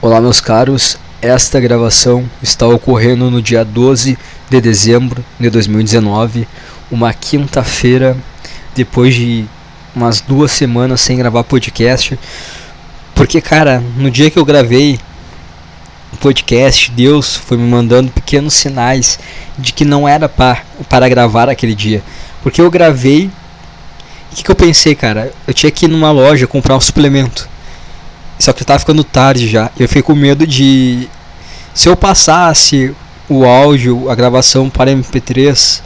Olá, meus caros. Esta gravação está ocorrendo no dia 12 de dezembro de 2019, uma quinta-feira, depois de umas duas semanas sem gravar podcast. Porque, cara, no dia que eu gravei o podcast, Deus foi me mandando pequenos sinais de que não era para, para gravar aquele dia. Porque eu gravei. O que, que eu pensei, cara? Eu tinha que ir numa loja comprar um suplemento. Só que tava ficando tarde já. Eu fiquei com medo de. Se eu passasse o áudio, a gravação para MP3,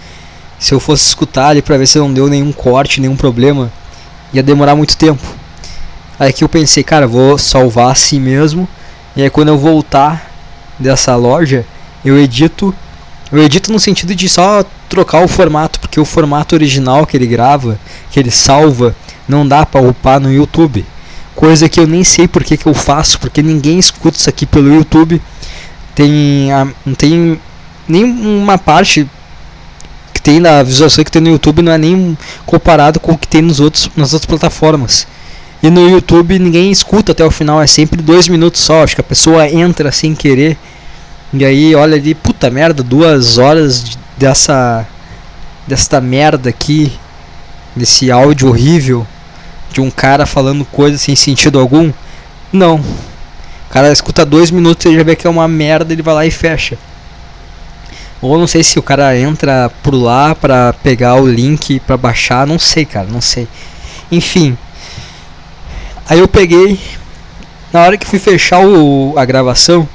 se eu fosse escutar ali pra ver se não deu nenhum corte, nenhum problema, ia demorar muito tempo. Aí que eu pensei, cara, vou salvar assim mesmo. E aí quando eu voltar dessa loja, eu edito. Eu edito no sentido de só trocar o formato, porque o formato original que ele grava, que ele salva, não dá para upar no YouTube coisa que eu nem sei por que, eu faço, porque ninguém escuta isso aqui pelo YouTube. Tem, não tem nenhuma parte que tem da visualização que tem no YouTube não é nem comparado com o que tem nos outros, nas outras plataformas. E no YouTube ninguém escuta até o final, é sempre dois minutos só. Acho que a pessoa entra sem querer e aí olha ali, puta merda, duas horas dessa desta merda aqui, desse áudio horrível de um cara falando coisa sem sentido algum? Não. O cara escuta dois minutos e já vê que é uma merda, ele vai lá e fecha. Ou não sei se o cara entra por lá pra pegar o link pra baixar, não sei, cara, não sei. Enfim. Aí eu peguei. Na hora que fui fechar o, a gravação,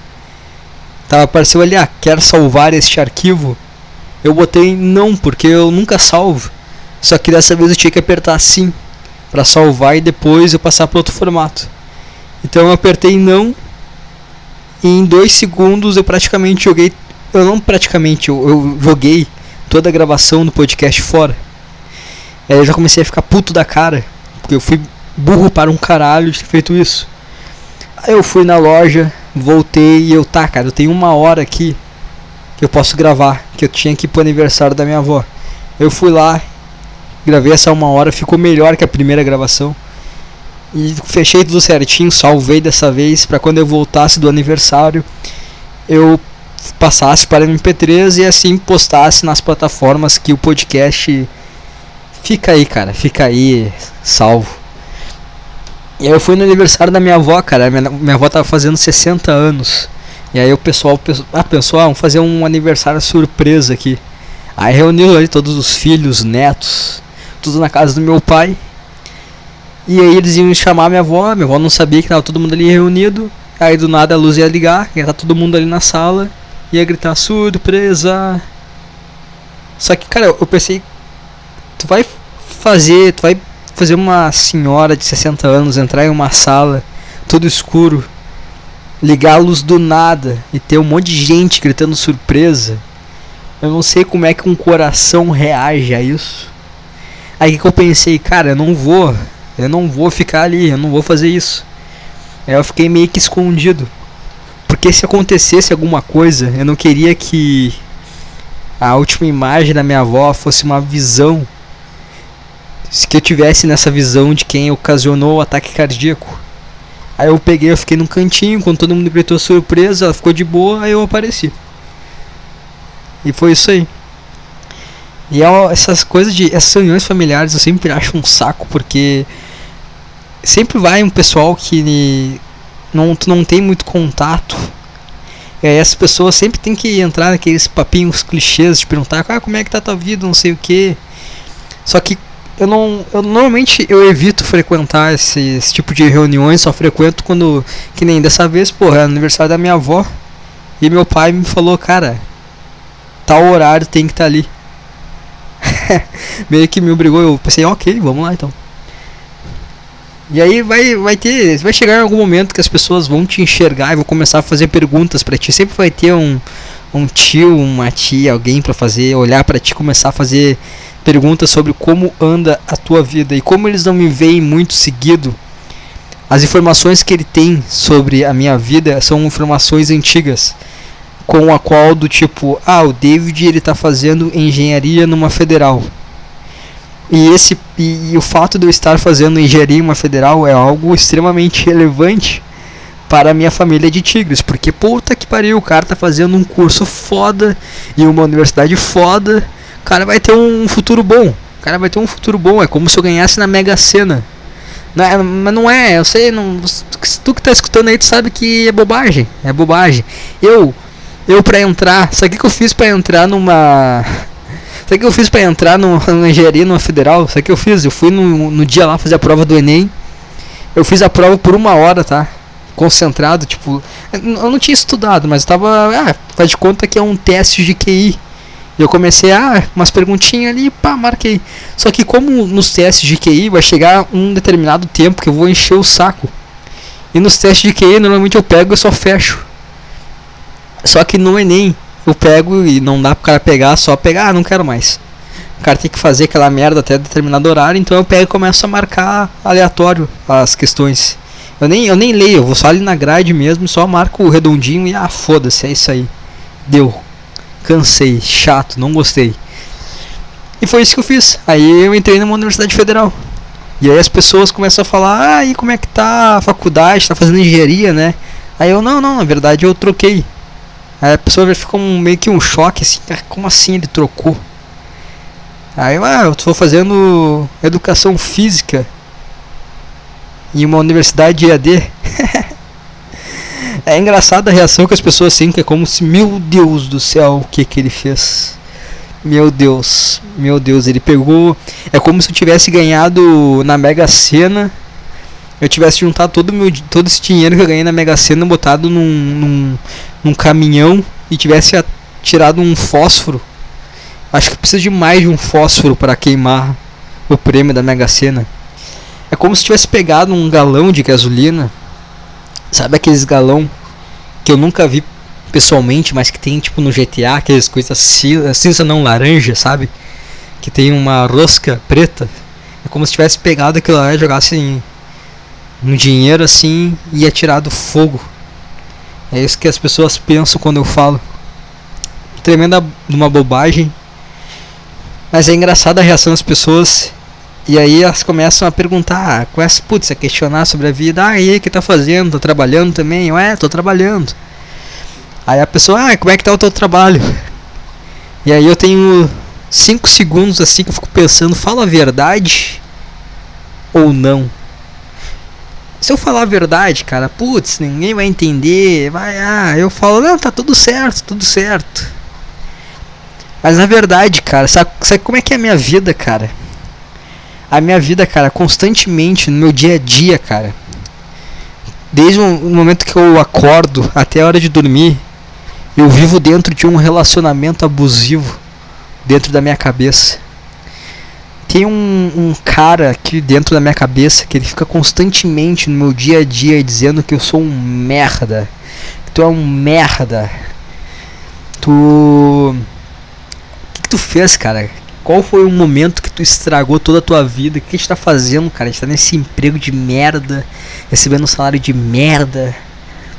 tava apareceu ali, ah, quer salvar este arquivo? Eu botei não, porque eu nunca salvo. Só que dessa vez eu tinha que apertar sim para salvar e depois eu passar para outro formato. Então eu apertei não e em dois segundos eu praticamente joguei, eu não praticamente, eu, eu joguei toda a gravação do podcast fora. Aí eu já comecei a ficar puto da cara, porque eu fui burro para um caralho de ter feito isso. Aí eu fui na loja, voltei e eu, tá, cara, eu tenho uma hora aqui que eu posso gravar, que eu tinha que ir pro aniversário da minha avó. Eu fui lá Gravei essa uma hora, ficou melhor que a primeira gravação. E fechei tudo certinho, salvei dessa vez para quando eu voltasse do aniversário eu passasse para MP3 e assim postasse nas plataformas que o podcast fica aí, cara, fica aí salvo. E aí eu fui no aniversário da minha avó, cara, minha, minha avó tava fazendo 60 anos. E aí o pessoal ah, pensou, ah, vamos fazer um aniversário surpresa aqui. Aí reuniu ali todos os filhos, netos, tudo na casa do meu pai. E aí eles iam chamar minha avó, minha avó não sabia que tava todo mundo ali reunido. Aí do nada a luz ia ligar, ia estar tá todo mundo ali na sala, ia gritar surpresa. Só que, cara, eu pensei, tu vai fazer, tu vai fazer uma senhora de 60 anos entrar em uma sala, tudo escuro, ligar a luz do nada e ter um monte de gente gritando surpresa. Eu não sei como é que um coração reage a isso. Aí que eu pensei, cara, eu não vou, eu não vou ficar ali, eu não vou fazer isso. Aí eu fiquei meio que escondido. Porque se acontecesse alguma coisa, eu não queria que a última imagem da minha avó fosse uma visão. Se que eu tivesse nessa visão de quem ocasionou o ataque cardíaco. Aí eu peguei, eu fiquei num cantinho, quando todo mundo gritou surpresa, ela ficou de boa, aí eu apareci. E foi isso aí. E é essas coisas de. Essas reuniões familiares eu sempre acho um saco, porque sempre vai um pessoal que não, tu não tem muito contato. E aí as pessoas sempre tem que entrar naqueles papinhos clichês de perguntar ah, como é que tá tua vida, não sei o que. Só que eu não. Eu, normalmente eu evito frequentar esse, esse, tipo de reuniões, só frequento quando. Que nem dessa vez, porra, é aniversário da minha avó. E meu pai me falou, cara, tal horário tem que estar tá ali. meio que me obrigou, eu pensei, ok, vamos lá então. E aí vai, vai ter, vai chegar em algum momento que as pessoas vão te enxergar e vão começar a fazer perguntas para ti. Sempre vai ter um, um tio, uma tia, alguém para fazer, olhar para ti, começar a fazer perguntas sobre como anda a tua vida e como eles não me veem muito seguido. As informações que ele tem sobre a minha vida são informações antigas com a qual do tipo, ah, o David ele tá fazendo engenharia numa federal. E esse e, e, o fato de eu estar fazendo engenharia em uma federal é algo extremamente relevante para a minha família de tigres. Porque puta que pariu, o cara tá fazendo um curso foda e uma universidade foda. O cara vai ter um futuro bom. O cara vai ter um futuro bom. É como se eu ganhasse na Mega Sena. Não, é, mas não é, eu sei, não, tu que tá escutando aí, tu sabe que é bobagem. É bobagem. Eu, eu pra entrar, sabe o que eu fiz pra entrar numa. Sabe o que eu fiz pra entrar no, numa engenharia, numa federal? Sabe o que eu fiz? Eu fui no, no dia lá fazer a prova do Enem. Eu fiz a prova por uma hora, tá? Concentrado, tipo. Eu não tinha estudado, mas tava. Ah, faz de conta que é um teste de QI. Eu comecei a ah, umas perguntinhas ali, pá, marquei. Só que como nos testes de QI vai chegar um determinado tempo que eu vou encher o saco. E nos testes de QI normalmente eu pego e só fecho. Só que no Enem eu pego e não dá pro cara pegar, só pegar, ah, não quero mais. O cara tem que fazer aquela merda até determinado horário, então eu pego e começo a marcar aleatório as questões. Eu nem, eu nem leio, eu vou só ali na grade mesmo, só marco o redondinho e ah, foda-se, é isso aí. Deu cansei, chato, não gostei. E foi isso que eu fiz. Aí eu entrei numa universidade federal. E aí as pessoas começam a falar, ah, e como é que tá a faculdade, tá fazendo engenharia, né? Aí eu, não, não, na verdade eu troquei. A pessoa ficou um, meio que um choque, assim, ah, como assim ele trocou? Aí eu, ah, eu tô fazendo educação física em uma universidade de EAD. É engraçada a reação que as pessoas têm, que é como se, meu Deus do céu, o que que ele fez? Meu Deus, meu Deus, ele pegou. É como se eu tivesse ganhado na Mega Sena. Eu tivesse juntado todo, meu, todo esse dinheiro que eu ganhei na Mega Sena, botado num, num, num caminhão e tivesse tirado um fósforo. Acho que precisa de mais de um fósforo para queimar o prêmio da Mega Sena. É como se tivesse pegado um galão de gasolina Sabe aqueles galão que eu nunca vi pessoalmente, mas que tem tipo no GTA, aquelas coisas cinza, não laranja, sabe? Que tem uma rosca preta. É como se tivesse pegado aquilo lá e jogasse em, no dinheiro assim e atirado fogo. É isso que as pessoas pensam quando eu falo. Tremenda uma bobagem. Mas é engraçada a reação das pessoas e aí elas começam a perguntar, começam, putz, a questionar sobre a vida. Ah, e aí, que tá fazendo? Tá trabalhando também? Eu, é, tô trabalhando. Aí a pessoa, ah, como é que tá o teu trabalho? E aí eu tenho 5 segundos assim que eu fico pensando, fala a verdade ou não? Se eu falar a verdade, cara, putz, ninguém vai entender, vai, ah, eu falo, não, tá tudo certo, tudo certo. Mas na verdade, cara, sabe, sabe como é que é a minha vida, cara? a minha vida, cara, constantemente, no meu dia a dia, cara. Desde o momento que eu acordo até a hora de dormir, eu vivo dentro de um relacionamento abusivo dentro da minha cabeça. Tem um, um cara aqui dentro da minha cabeça que ele fica constantemente no meu dia a dia dizendo que eu sou um merda. Que tu é um merda. Tu. O que, que tu fez, cara? Qual foi o momento que tu estragou toda a tua vida? O que a gente tá fazendo, cara? A gente tá nesse emprego de merda, recebendo um salário de merda.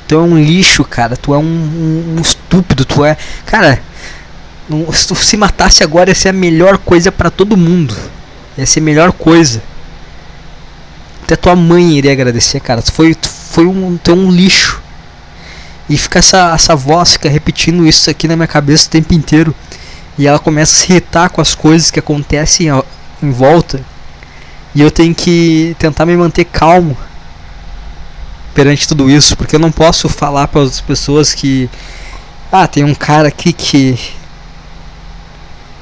Tu é um lixo, cara. Tu é um, um, um estúpido. Tu é. Cara, se tu se matasse agora ia ser a melhor coisa para todo mundo. Ia ser a melhor coisa. Até tua mãe iria agradecer, cara. Tu foi, foi um, tu é um lixo. E fica essa, essa voz fica repetindo isso aqui na minha cabeça o tempo inteiro e ela começa a se irritar com as coisas que acontecem em volta. E eu tenho que tentar me manter calmo perante tudo isso, porque eu não posso falar para as pessoas que ah, tem um cara aqui que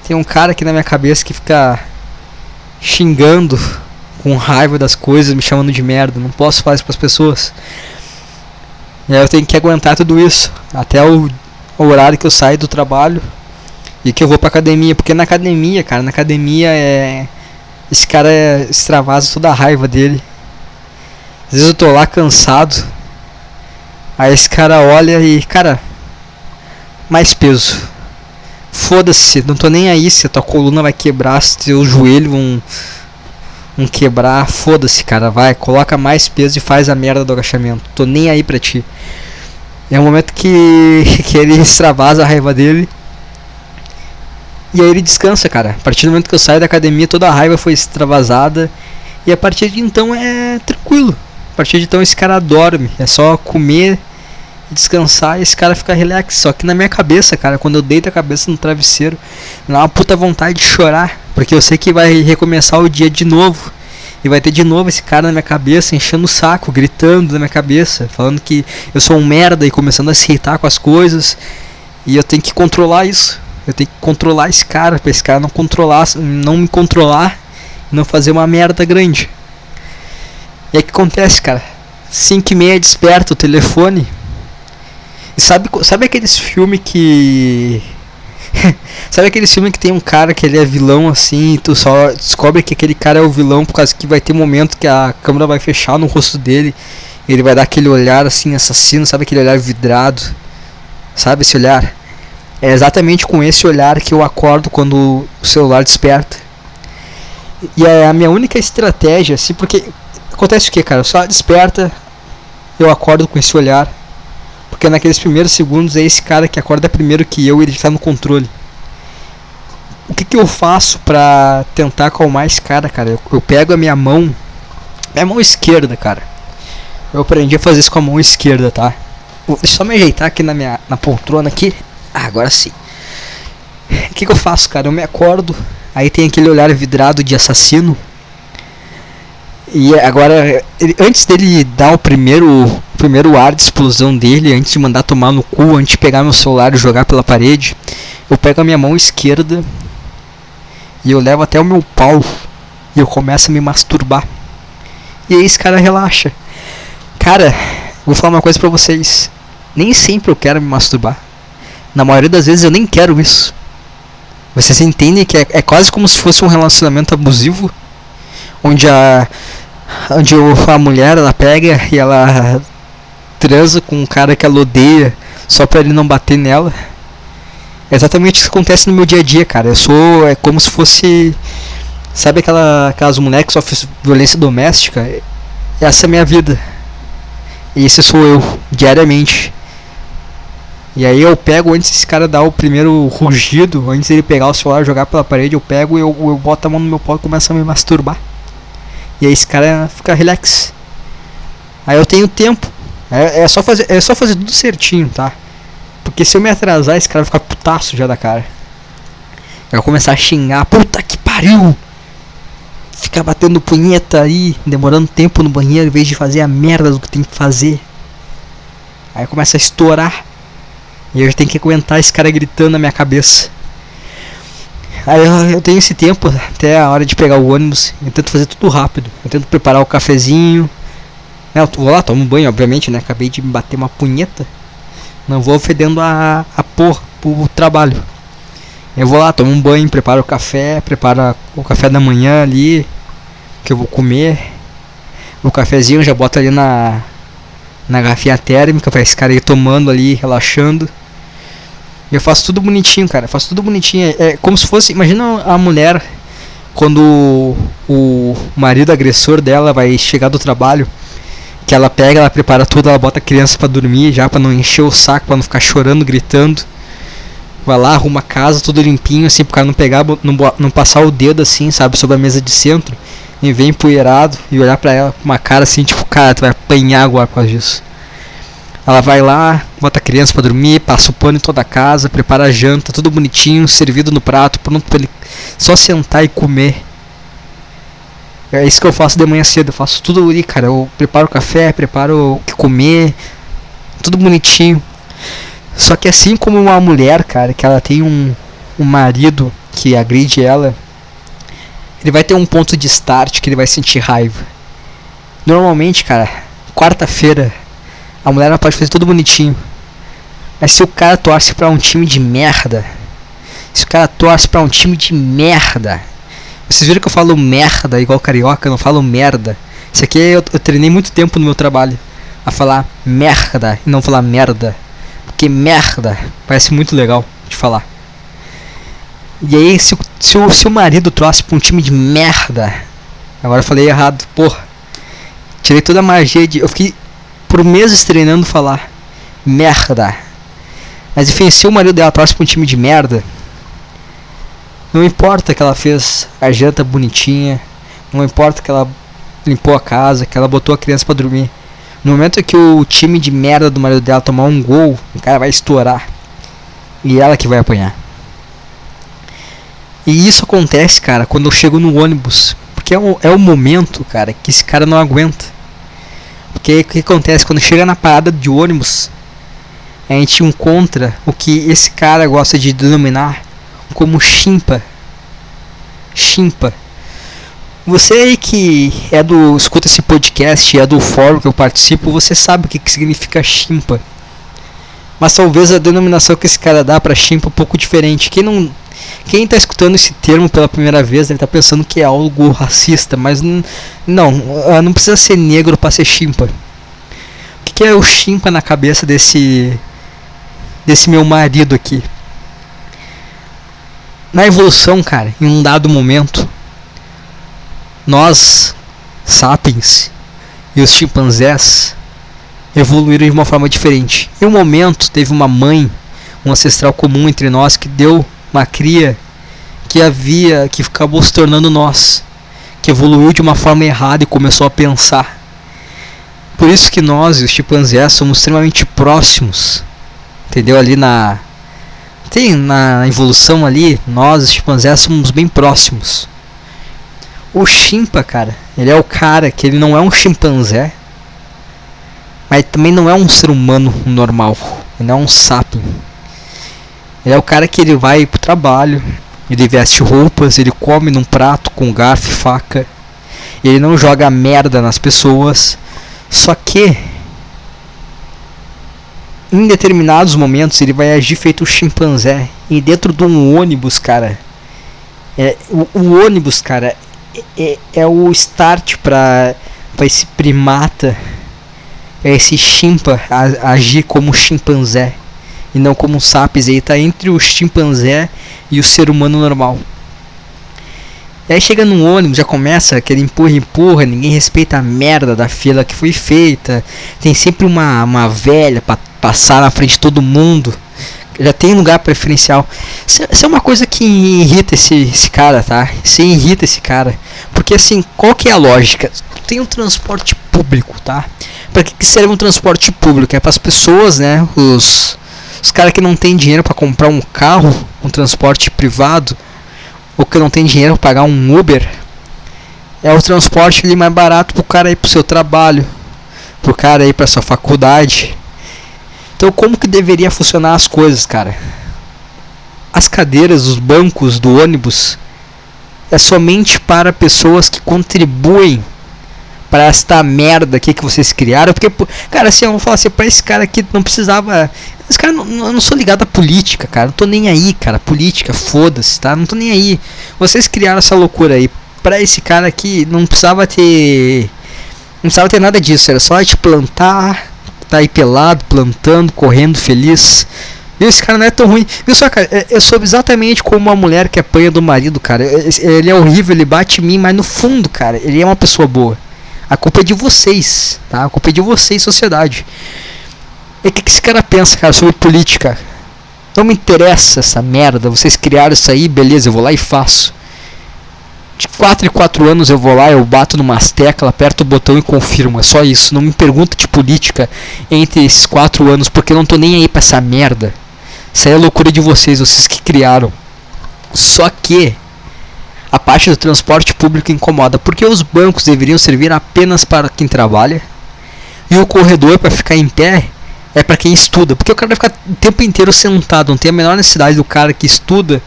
tem um cara aqui na minha cabeça que fica xingando com raiva das coisas, me chamando de merda. Não posso falar isso para as pessoas. E aí eu tenho que aguentar tudo isso até o horário que eu saio do trabalho e que eu vou pra academia, porque na academia, cara, na academia é. Esse cara é, extravasa toda a raiva dele. Às vezes eu tô lá cansado. Aí esse cara olha e, cara, mais peso. Foda-se, não tô nem aí se a tua coluna vai quebrar, se teu joelho vão, vão quebrar. Foda-se, cara, vai, coloca mais peso e faz a merda do agachamento. Tô nem aí pra ti. É o momento que, que ele extravasa a raiva dele. E aí ele descansa, cara. A partir do momento que eu saio da academia, toda a raiva foi extravasada. E a partir de então é tranquilo. partir de então esse cara dorme. É só comer, descansar e esse cara fica relax. Só que na minha cabeça, cara, quando eu deito a cabeça no travesseiro, dá uma puta vontade de chorar. Porque eu sei que vai recomeçar o dia de novo. E vai ter de novo esse cara na minha cabeça, enchendo o saco, gritando na minha cabeça, falando que eu sou um merda e começando a se irritar com as coisas. E eu tenho que controlar isso. Eu tenho que controlar esse cara, pra esse cara não controlar, não me controlar não fazer uma merda grande. E aí que acontece, cara? 5 e meia desperta o telefone. Sabe, sabe aqueles filmes que Sabe aquele filme que tem um cara que ele é vilão assim, e tu só descobre que aquele cara é o vilão por causa que vai ter momento que a câmera vai fechar no rosto dele, e ele vai dar aquele olhar assim assassino, sabe aquele olhar vidrado? Sabe esse olhar? É exatamente com esse olhar que eu acordo quando o celular desperta. E é a minha única estratégia, assim, porque acontece o que, cara? O celular desperta, eu acordo com esse olhar. Porque naqueles primeiros segundos é esse cara que acorda primeiro que eu e ele está no controle. O que, que eu faço pra tentar acalmar esse cara, cara? Eu, eu pego a minha mão, minha mão esquerda, cara. Eu aprendi a fazer isso com a mão esquerda, tá? Vou, só me ajeitar aqui na minha na poltrona aqui. Ah, agora sim. O que, que eu faço, cara? Eu me acordo, aí tem aquele olhar vidrado de assassino. E agora, ele, antes dele dar o primeiro, o primeiro ar de explosão dele, antes de mandar tomar no cu, antes de pegar meu celular e jogar pela parede, eu pego a minha mão esquerda e eu levo até o meu pau e eu começo a me masturbar. E aí esse cara relaxa. Cara, vou falar uma coisa pra vocês. Nem sempre eu quero me masturbar. Na maioria das vezes eu nem quero isso. Vocês entendem que é, é quase como se fosse um relacionamento abusivo? Onde a. Onde a mulher ela pega e ela transa com um cara que ela odeia só pra ele não bater nela. É exatamente o que acontece no meu dia a dia, cara. Eu sou. É como se fosse. Sabe aquela, aquelas mulheres que sofrem violência doméstica? Essa é a minha vida. E esse sou eu, diariamente. E aí eu pego, antes desse cara dar o primeiro rugido, antes dele pegar o celular e jogar pela parede, eu pego e eu, eu boto a mão no meu pau e começo a me masturbar. E aí esse cara fica relax. Aí eu tenho tempo. É, é, só fazer, é só fazer tudo certinho, tá? Porque se eu me atrasar, esse cara vai ficar putaço já da cara. Vai começar a xingar, puta que pariu! Ficar batendo punheta aí, demorando tempo no banheiro em vez de fazer a merda do que tem que fazer. Aí começa a estourar. E eu tenho que aguentar esse cara gritando na minha cabeça. Aí eu, eu, tenho esse tempo até a hora de pegar o ônibus. Eu tento fazer tudo rápido. Eu tento preparar o cafezinho. Eu vou lá, tomo um banho, obviamente, né? Acabei de me bater uma punheta. Não vou fedendo a, a porra pro trabalho. Eu vou lá, tomo um banho, preparo o café, preparo o café da manhã ali. Que eu vou comer. O cafezinho já boto ali na, na garrafinha térmica pra esse cara ir tomando ali, relaxando. Eu faço tudo bonitinho, cara. Faço tudo bonitinho. É, é como se fosse. Imagina a mulher quando o, marido agressor dela vai chegar do trabalho. Que ela pega, ela prepara tudo, ela bota a criança para dormir já para não encher o saco, para não ficar chorando, gritando. Vai lá, arruma a casa, tudo limpinho, assim, pro cara não pegar, não, não passar o dedo assim, sabe, sobre a mesa de centro. E vem empoeirado e olhar pra ela com uma cara assim, tipo, cara, tu vai apanhar agora por causa disso. Ela vai lá, bota a criança para dormir, passa o pano em toda a casa, prepara a janta, tudo bonitinho, servido no prato, pronto para ele só sentar e comer. É isso que eu faço de manhã cedo, eu faço tudo ali, cara. Eu preparo o café, preparo o que comer, tudo bonitinho. Só que assim como uma mulher, cara, que ela tem um, um marido que agride ela, ele vai ter um ponto de start que ele vai sentir raiva. Normalmente, cara, quarta-feira a mulher não pode fazer tudo bonitinho. Mas se o cara torce pra um time de merda. Se o cara torce pra um time de merda. Vocês viram que eu falo merda igual carioca, eu não falo merda. Isso aqui eu, eu treinei muito tempo no meu trabalho. A falar merda e não falar merda. Porque merda parece muito legal de falar. E aí, se, se, o, se o marido trouxe pra um time de merda. Agora eu falei errado, porra. Tirei toda a magia de. Eu fiquei por meses treinando falar merda. Mas enfim, se o marido dela torce pra um time de merda, não importa que ela fez a janta bonitinha, não importa que ela limpou a casa, que ela botou a criança para dormir. No momento que o time de merda do marido dela tomar um gol, o cara vai estourar. E ela que vai apanhar. E isso acontece, cara, quando eu chego no ônibus. Porque é o, é o momento, cara, que esse cara não aguenta. Porque o que acontece? Quando chega na parada de ônibus, a gente encontra o que esse cara gosta de denominar como chimpa. Chimpa. Você aí que é do escuta esse podcast, é do fórum que eu participo, você sabe o que, que significa chimpa. Mas talvez a denominação que esse cara dá para chimpa é um pouco diferente. Quem não quem está escutando esse termo pela primeira vez, ele está pensando que é algo racista, mas não, não precisa ser negro para ser chimpa. O que é o chimpa na cabeça desse desse meu marido aqui? Na evolução, cara, em um dado momento, nós, sapiens e os chimpanzés evoluíram de uma forma diferente. Em um momento, teve uma mãe, um ancestral comum entre nós que deu uma cria que havia, que acabou se tornando nós, que evoluiu de uma forma errada e começou a pensar. Por isso que nós, os chimpanzés, somos extremamente próximos, entendeu? Ali na tem na evolução ali, nós, os chimpanzés, somos bem próximos. O chimpa, cara, ele é o cara que ele não é um chimpanzé, mas também não é um ser humano normal. Ele não é um sapien. Ele é o cara que ele vai pro trabalho, ele veste roupas, ele come num prato com garfo e faca. Ele não joga merda nas pessoas. Só que em determinados momentos ele vai agir feito um chimpanzé. E dentro de um ônibus, cara. É, o, o ônibus, cara, é, é, é o start para esse primata, é esse chimpa agir como chimpanzé e não como um sapiens. Ele está entre o chimpanzé e o ser humano normal. E aí chega no ônibus, já começa aquele empurra, empurra, ninguém respeita a merda da fila que foi feita. Tem sempre uma, uma velha para passar na frente de todo mundo. Já tem lugar preferencial. Isso é uma coisa que irrita esse, esse cara, tá? Isso irrita esse cara. Porque assim, qual que é a lógica? Tem um transporte público, tá? Para que serve um transporte público? É para as pessoas, né? Os os caras que não tem dinheiro para comprar um carro, um transporte privado, ou que não tem dinheiro para pagar um Uber, é o transporte ali mais barato pro cara ir pro seu trabalho, pro cara ir pra sua faculdade. Então como que deveria funcionar as coisas, cara? As cadeiras, os bancos do ônibus é somente para pessoas que contribuem para esta merda aqui que vocês criaram. Porque, cara, assim, eu vou falar assim, pra esse cara aqui não precisava. Esse cara, não, eu não sou ligado à política, cara. Não tô nem aí, cara. Política, foda-se, tá? Não tô nem aí. Vocês criaram essa loucura aí. Pra esse cara aqui, não precisava ter. Não precisava ter nada disso. Era só te plantar, tá aí pelado, plantando, correndo, feliz. Viu, esse cara não é tão ruim. Viu só, cara, é, eu sou exatamente como uma mulher que apanha do marido, cara. Ele é horrível, ele bate em mim, mas no fundo, cara, ele é uma pessoa boa. A culpa é de vocês, tá? A culpa é de vocês, sociedade. E o que, que esse cara pensa, cara, sobre política? Não me interessa essa merda. Vocês criaram isso aí, beleza, eu vou lá e faço. De 4 em 4 anos eu vou lá, eu bato numas teclas, aperto o botão e confirmo. É só isso. Não me pergunta de política entre esses 4 anos, porque eu não tô nem aí pra essa merda. Isso aí é loucura de vocês, vocês que criaram. Só que a parte do transporte público incomoda, porque os bancos deveriam servir apenas para quem trabalha e o corredor para ficar em pé é para quem estuda, porque o cara vai ficar o tempo inteiro sentado, não tem a menor necessidade do cara que estuda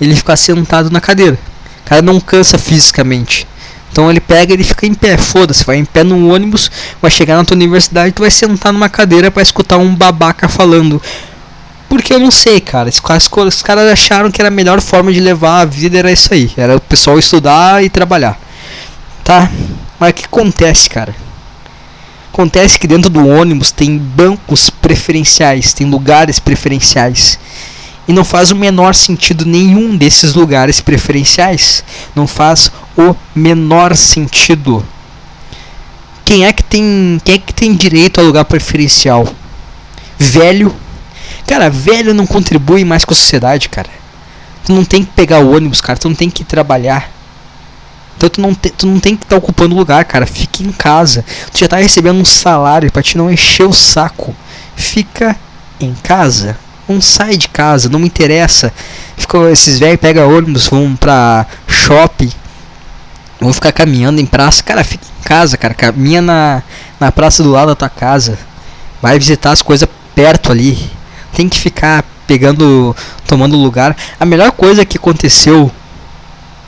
ele ficar sentado na cadeira. O cara não cansa fisicamente. Então ele pega e fica em pé, foda-se, vai em pé no ônibus, vai chegar na tua universidade, tu vai sentar numa cadeira para escutar um babaca falando porque eu não sei, cara. Os, caras acharam que era a melhor forma de levar a vida era isso aí. Era o pessoal estudar e trabalhar. Tá? Mas o que acontece, cara? Acontece que dentro do ônibus tem bancos preferenciais, tem lugares preferenciais. E não faz o menor sentido nenhum desses lugares preferenciais. Não faz o menor sentido. Quem é que tem, quem é que tem direito a lugar preferencial? Velho Cara, velho não contribui mais com a sociedade, cara. Tu não tem que pegar o ônibus, cara. Tu não tem que trabalhar. Então tu não, te, tu não tem que estar tá ocupando lugar, cara. Fique em casa. Tu já tá recebendo um salário para te não encher o saco. Fica em casa. Não sai de casa, não me interessa. Fica, esses velhos pegam ônibus, vão pra shopping. Vão ficar caminhando em praça. Cara, fica em casa, cara. Caminha na, na praça do lado da tua casa. Vai visitar as coisas perto ali. Tem que ficar pegando, tomando lugar. A melhor coisa que aconteceu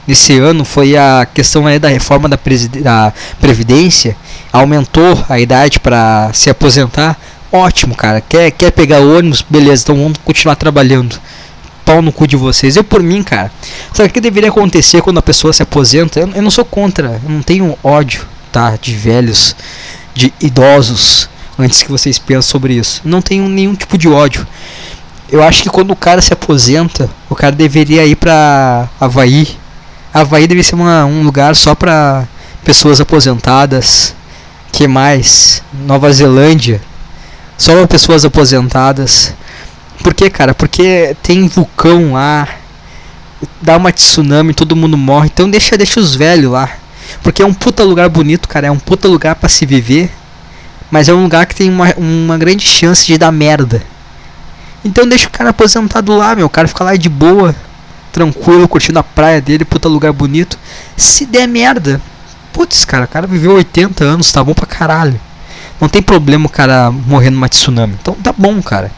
nesse ano foi a questão aí da reforma da, da Previdência. Aumentou a idade para se aposentar. Ótimo, cara. Quer, quer pegar ônibus? Beleza, então vamos continuar trabalhando. Pau no cu de vocês. Eu, por mim, cara. Sabe o que deveria acontecer quando a pessoa se aposenta? Eu, eu não sou contra. Eu não tenho ódio, tá? De velhos, de idosos. Antes que vocês pensem sobre isso. Não tenho nenhum tipo de ódio. Eu acho que quando o cara se aposenta, o cara deveria ir pra Havaí Havaí deve ser uma, um lugar só para pessoas aposentadas. Que mais? Nova Zelândia. Só para pessoas aposentadas. Por que, cara? Porque tem vulcão lá. Dá uma tsunami, todo mundo morre. Então deixa, deixa os velhos lá. Porque é um puta lugar bonito, cara. É um puta lugar para se viver. Mas é um lugar que tem uma, uma grande chance de dar merda. Então deixa o cara aposentado lá, meu. O cara fica lá de boa tranquilo, curtindo a praia dele, puta lugar bonito. Se der merda, putz, cara, o cara viveu 80 anos, tá bom pra caralho. Não tem problema o cara morrer numa tsunami. Então tá bom, cara.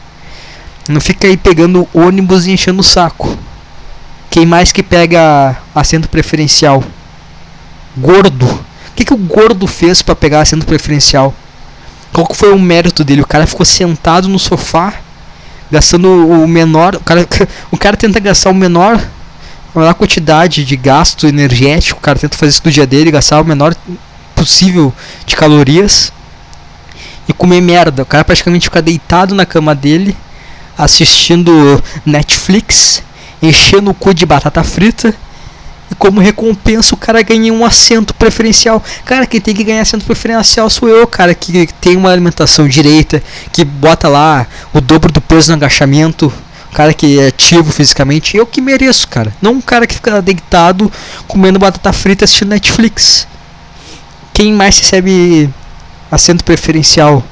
Não fica aí pegando ônibus e enchendo o saco. Quem mais que pega assento preferencial? Gordo. O que, que o gordo fez para pegar assento preferencial? Qual que foi o mérito dele? O cara ficou sentado no sofá gastando o menor. O cara, o cara tenta gastar o menor. A menor quantidade de gasto energético. O cara tenta fazer isso no dia dele, gastar o menor possível de calorias. E comer merda. O cara praticamente fica deitado na cama dele, assistindo Netflix, enchendo o cu de batata frita e como recompensa o cara ganha um assento preferencial. Cara, quem tem que ganhar assento preferencial sou eu, cara, que tem uma alimentação direita, que bota lá o dobro do peso no agachamento. cara que é ativo fisicamente, eu que mereço, cara. Não um cara que fica deitado comendo batata frita assistindo Netflix. Quem mais recebe assento preferencial?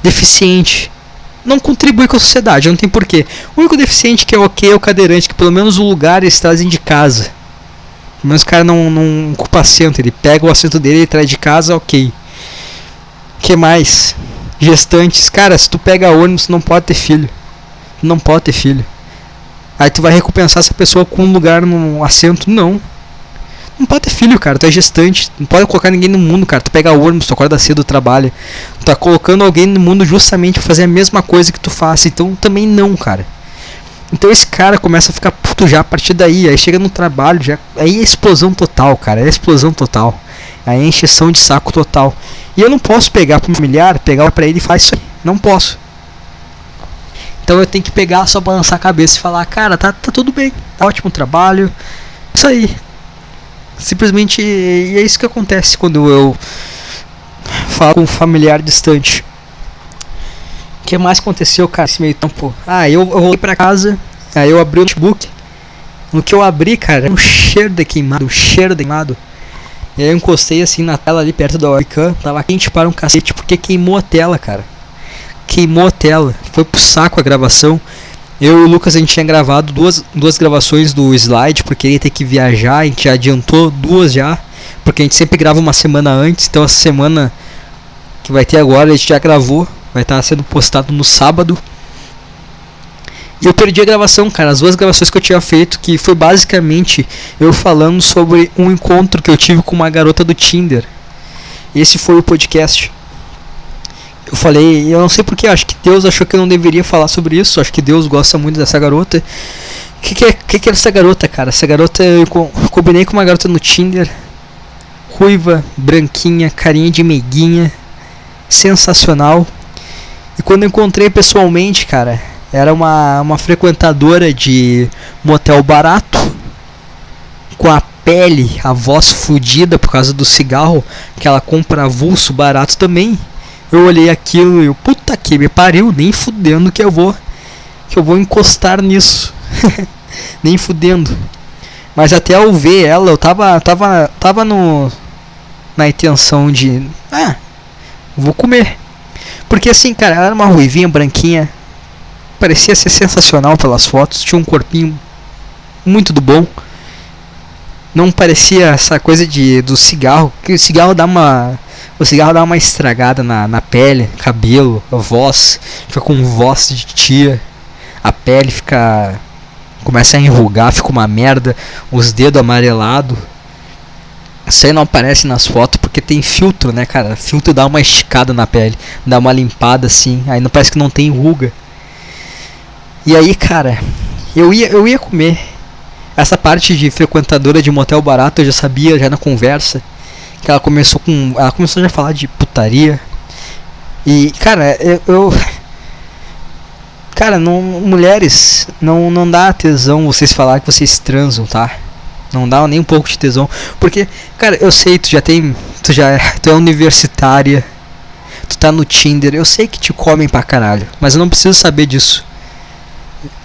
Deficiente não contribui com a sociedade, não tem porquê. O único deficiente que é ok é o cadeirante, que pelo menos o lugar eles trazem de casa. Mas o cara não, não ocupa assento, ele pega o assento dele e traz de casa, ok. que mais? Gestantes. Cara, se tu pega ônibus, não pode ter filho. Não pode ter filho. Aí tu vai recompensar essa pessoa com um lugar no assento? Não. Não pode ter filho, cara. Tu é gestante. Não pode colocar ninguém no mundo, cara. Tu pega ônibus, tu acorda cedo, trabalha. Tu tá colocando alguém no mundo justamente pra fazer a mesma coisa que tu faça. Então também não, cara. Então esse cara começa a ficar puto já a partir daí. Aí chega no trabalho, já. Aí é explosão total, cara. É explosão total. Aí é encheção de saco total. E eu não posso pegar pro familiar, pegar pra ele e fazer isso aí. Não posso. Então eu tenho que pegar, só balançar a cabeça e falar, cara, tá, tá tudo bem, tá ótimo trabalho. Isso aí. Simplesmente e é isso que acontece quando eu falo com um familiar distante. Que mais aconteceu, cara, esse meio tempo? Ah, eu, eu voltei pra casa, aí eu abri o notebook. No que eu abri, cara, um cheiro de queimado, um cheiro de queimado. E aí eu encostei assim na tela ali perto da webcam, tava quente para um cacete porque queimou a tela, cara. Queimou a tela, foi pro saco a gravação. Eu e o Lucas a gente tinha gravado duas, duas gravações do slide porque ele ia ter que viajar, a gente adiantou duas já, porque a gente sempre grava uma semana antes, então essa semana que vai ter agora a gente já gravou vai estar sendo postado no sábado. E eu perdi a gravação, cara. As duas gravações que eu tinha feito, que foi basicamente eu falando sobre um encontro que eu tive com uma garota do Tinder. Esse foi o podcast. Eu falei, eu não sei porque, acho que Deus achou que eu não deveria falar sobre isso. Acho que Deus gosta muito dessa garota. O que, que, é, que, que é essa garota, cara? Essa garota, eu combinei com uma garota no Tinder. Ruiva, branquinha, carinha de meiguinha. Sensacional. E quando encontrei pessoalmente, cara, era uma, uma frequentadora de motel barato, com a pele, a voz fodida por causa do cigarro, que ela compra avulso barato também. Eu olhei aquilo e eu, puta que me pariu, nem fudendo que eu vou que eu vou encostar nisso. nem fudendo. Mas até eu ver ela, eu tava, tava, tava no na intenção de, ah, vou comer. Porque assim, cara, ela era uma ruivinha branquinha, parecia ser sensacional pelas fotos, tinha um corpinho muito do bom. Não parecia essa coisa de do cigarro, que o cigarro dá uma o cigarro dá uma estragada na, na pele, cabelo, voz, fica com voz de tia, a pele fica começa a enrugar, fica uma merda, os dedos amarelados. Isso aí não aparece nas fotos porque tem filtro, né, cara? Filtro dá uma esticada na pele, dá uma limpada assim, aí não parece que não tem ruga. E aí, cara, eu ia, eu ia comer. Essa parte de frequentadora de motel barato eu já sabia já na conversa que ela começou com, ela começou já a falar de putaria. E, cara, eu, eu cara, não, mulheres, não não dá tesão vocês falar que vocês transam, tá? Não dá nem um pouco de tesão. Porque, cara, eu sei, tu já tem. Tu já é, tu é universitária. Tu tá no Tinder. Eu sei que te comem pra caralho. Mas eu não preciso saber disso.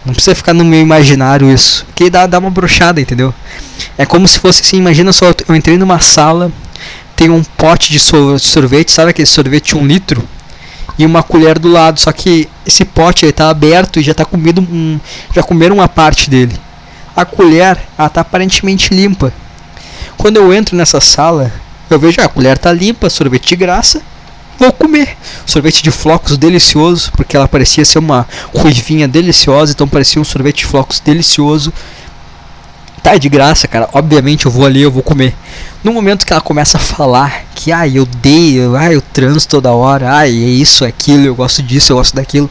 Não precisa ficar no meu imaginário isso. Porque dá, dá uma brochada, entendeu? É como se fosse assim, imagina só, eu entrei numa sala, tem um pote de sorvete, sabe aquele sorvete um litro? E uma colher do lado, só que esse pote aí tá aberto e já tá comido um, já comeram uma parte dele a colher ela tá aparentemente limpa. Quando eu entro nessa sala, eu vejo ah, a colher tá limpa, sorvete de graça, vou comer. Sorvete de flocos delicioso, porque ela parecia ser uma ruivinha deliciosa, então parecia um sorvete de flocos delicioso. Tá de graça, cara. Obviamente eu vou ali, eu vou comer. No momento que ela começa a falar que ah, eu dei, ah, eu transo toda hora, ah, é isso, é aquilo, eu gosto disso, eu gosto daquilo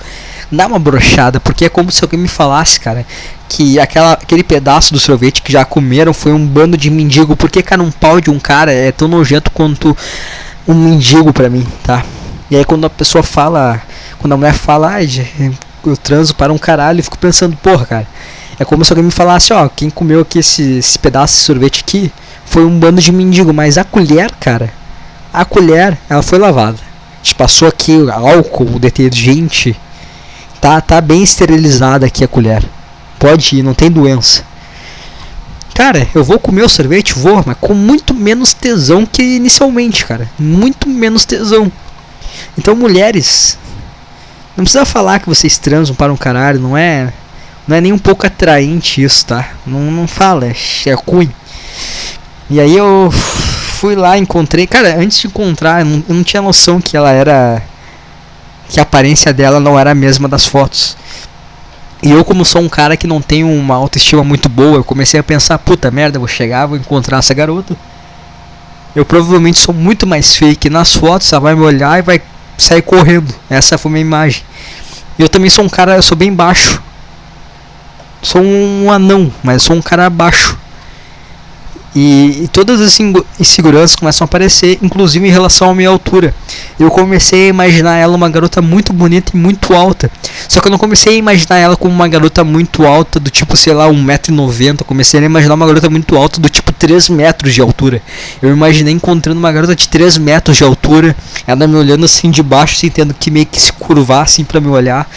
dá uma brochada, porque é como se alguém me falasse, cara, que aquela, aquele pedaço do sorvete que já comeram foi um bando de mendigo. Porque, cara, um pau de um cara é tão nojento quanto um mendigo pra mim, tá? E aí quando a pessoa fala, quando a mulher fala, ai, eu transo para um caralho, eu fico pensando, porra, cara. É como se alguém me falasse, ó, quem comeu aqui esse, esse pedaço de sorvete aqui foi um bando de mendigo, mas a colher, cara, a colher, ela foi lavada. A gente passou aqui álcool, detergente, Tá, tá bem esterilizada aqui a colher. Pode ir, não tem doença. Cara, eu vou comer o sorvete, vou, mas com muito menos tesão que inicialmente, cara. Muito menos tesão. Então, mulheres, não precisa falar que vocês transam para um caralho, não é, não é nem um pouco atraente isso, tá? Não, não fala, é, é ruim. E aí eu fui lá, encontrei, cara, antes de encontrar, eu não, eu não tinha noção que ela era que a aparência dela não era a mesma das fotos. E eu, como sou um cara que não tem uma autoestima muito boa, eu comecei a pensar: puta merda, vou chegar, vou encontrar essa garota. Eu provavelmente sou muito mais fake nas fotos, ela vai me olhar e vai sair correndo. Essa foi minha imagem. Eu também sou um cara, eu sou bem baixo. Sou um anão, mas sou um cara baixo. E, e, todas as inseguranças começam a aparecer, inclusive em relação à minha altura. Eu comecei a imaginar ela uma garota muito bonita e muito alta. Só que eu não comecei a imaginar ela como uma garota muito alta, do tipo, sei lá, 1,90m. Comecei a imaginar uma garota muito alta, do tipo 3 metros de altura. Eu imaginei encontrando uma garota de 3 metros de altura, ela me olhando assim de baixo, assim, que meio que se curvar assim pra me olhar,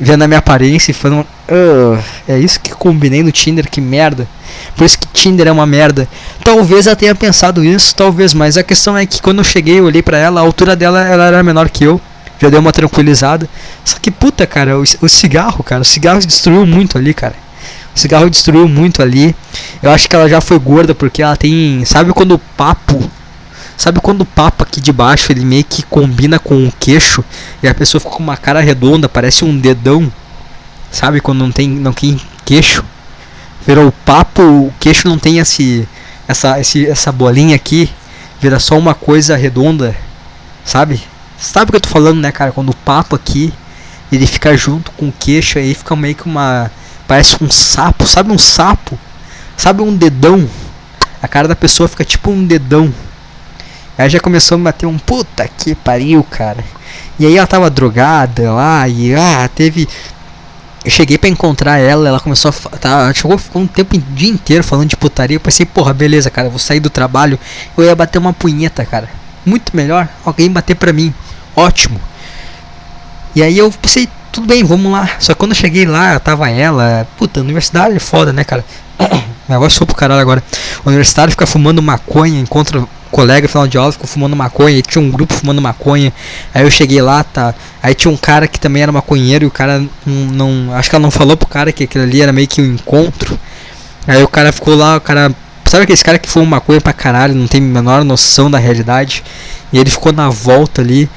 vendo a minha aparência e falando: uh, É isso que combinei no Tinder, que merda. Por isso que Tinder é uma merda. Talvez ela tenha pensado isso, talvez, mas a questão é que quando eu cheguei, eu olhei para ela, a altura dela ela era menor que eu. Já deu uma tranquilizada. Só que puta, cara, o, o cigarro, cara, o cigarro destruiu muito ali, cara. O cigarro destruiu muito ali. Eu acho que ela já foi gorda porque ela tem, sabe quando o papo Sabe quando o papo aqui de baixo ele meio que combina com o queixo e a pessoa fica com uma cara redonda, parece um dedão? Sabe quando não tem não tem queixo? Virou o papo, o queixo não tem esse, essa, esse, essa bolinha aqui, vira só uma coisa redonda, sabe? Sabe o que eu tô falando, né, cara? Quando o papo aqui, ele fica junto com o queixo, aí fica meio que uma. Parece um sapo, sabe um sapo? Sabe um dedão? A cara da pessoa fica tipo um dedão. Aí já começou a me bater um puta que pariu, cara. E aí ela tava drogada lá e ah, teve eu cheguei para encontrar ela, ela começou a. Tá, chegou, ficou um tempo o dia inteiro falando de putaria. Eu pensei, porra, beleza, cara, vou sair do trabalho. Eu ia bater uma punheta, cara. Muito melhor alguém bater pra mim. Ótimo. E aí eu pensei, tudo bem, vamos lá. Só que quando eu cheguei lá, tava ela. Puta, universidade é foda, né, cara? minha voz foi pro caralho agora. O universitário fica fumando maconha, encontra colega final de aula, ficou fumando maconha, e tinha um grupo fumando maconha. Aí eu cheguei lá, tá. Aí tinha um cara que também era maconheiro e o cara não, não acho que ela não falou pro cara que aquilo ali era meio que um encontro. Aí o cara ficou lá, o cara Sabe aquele cara que fuma maconha pra caralho, não tem a menor noção da realidade? E ele ficou na volta ali.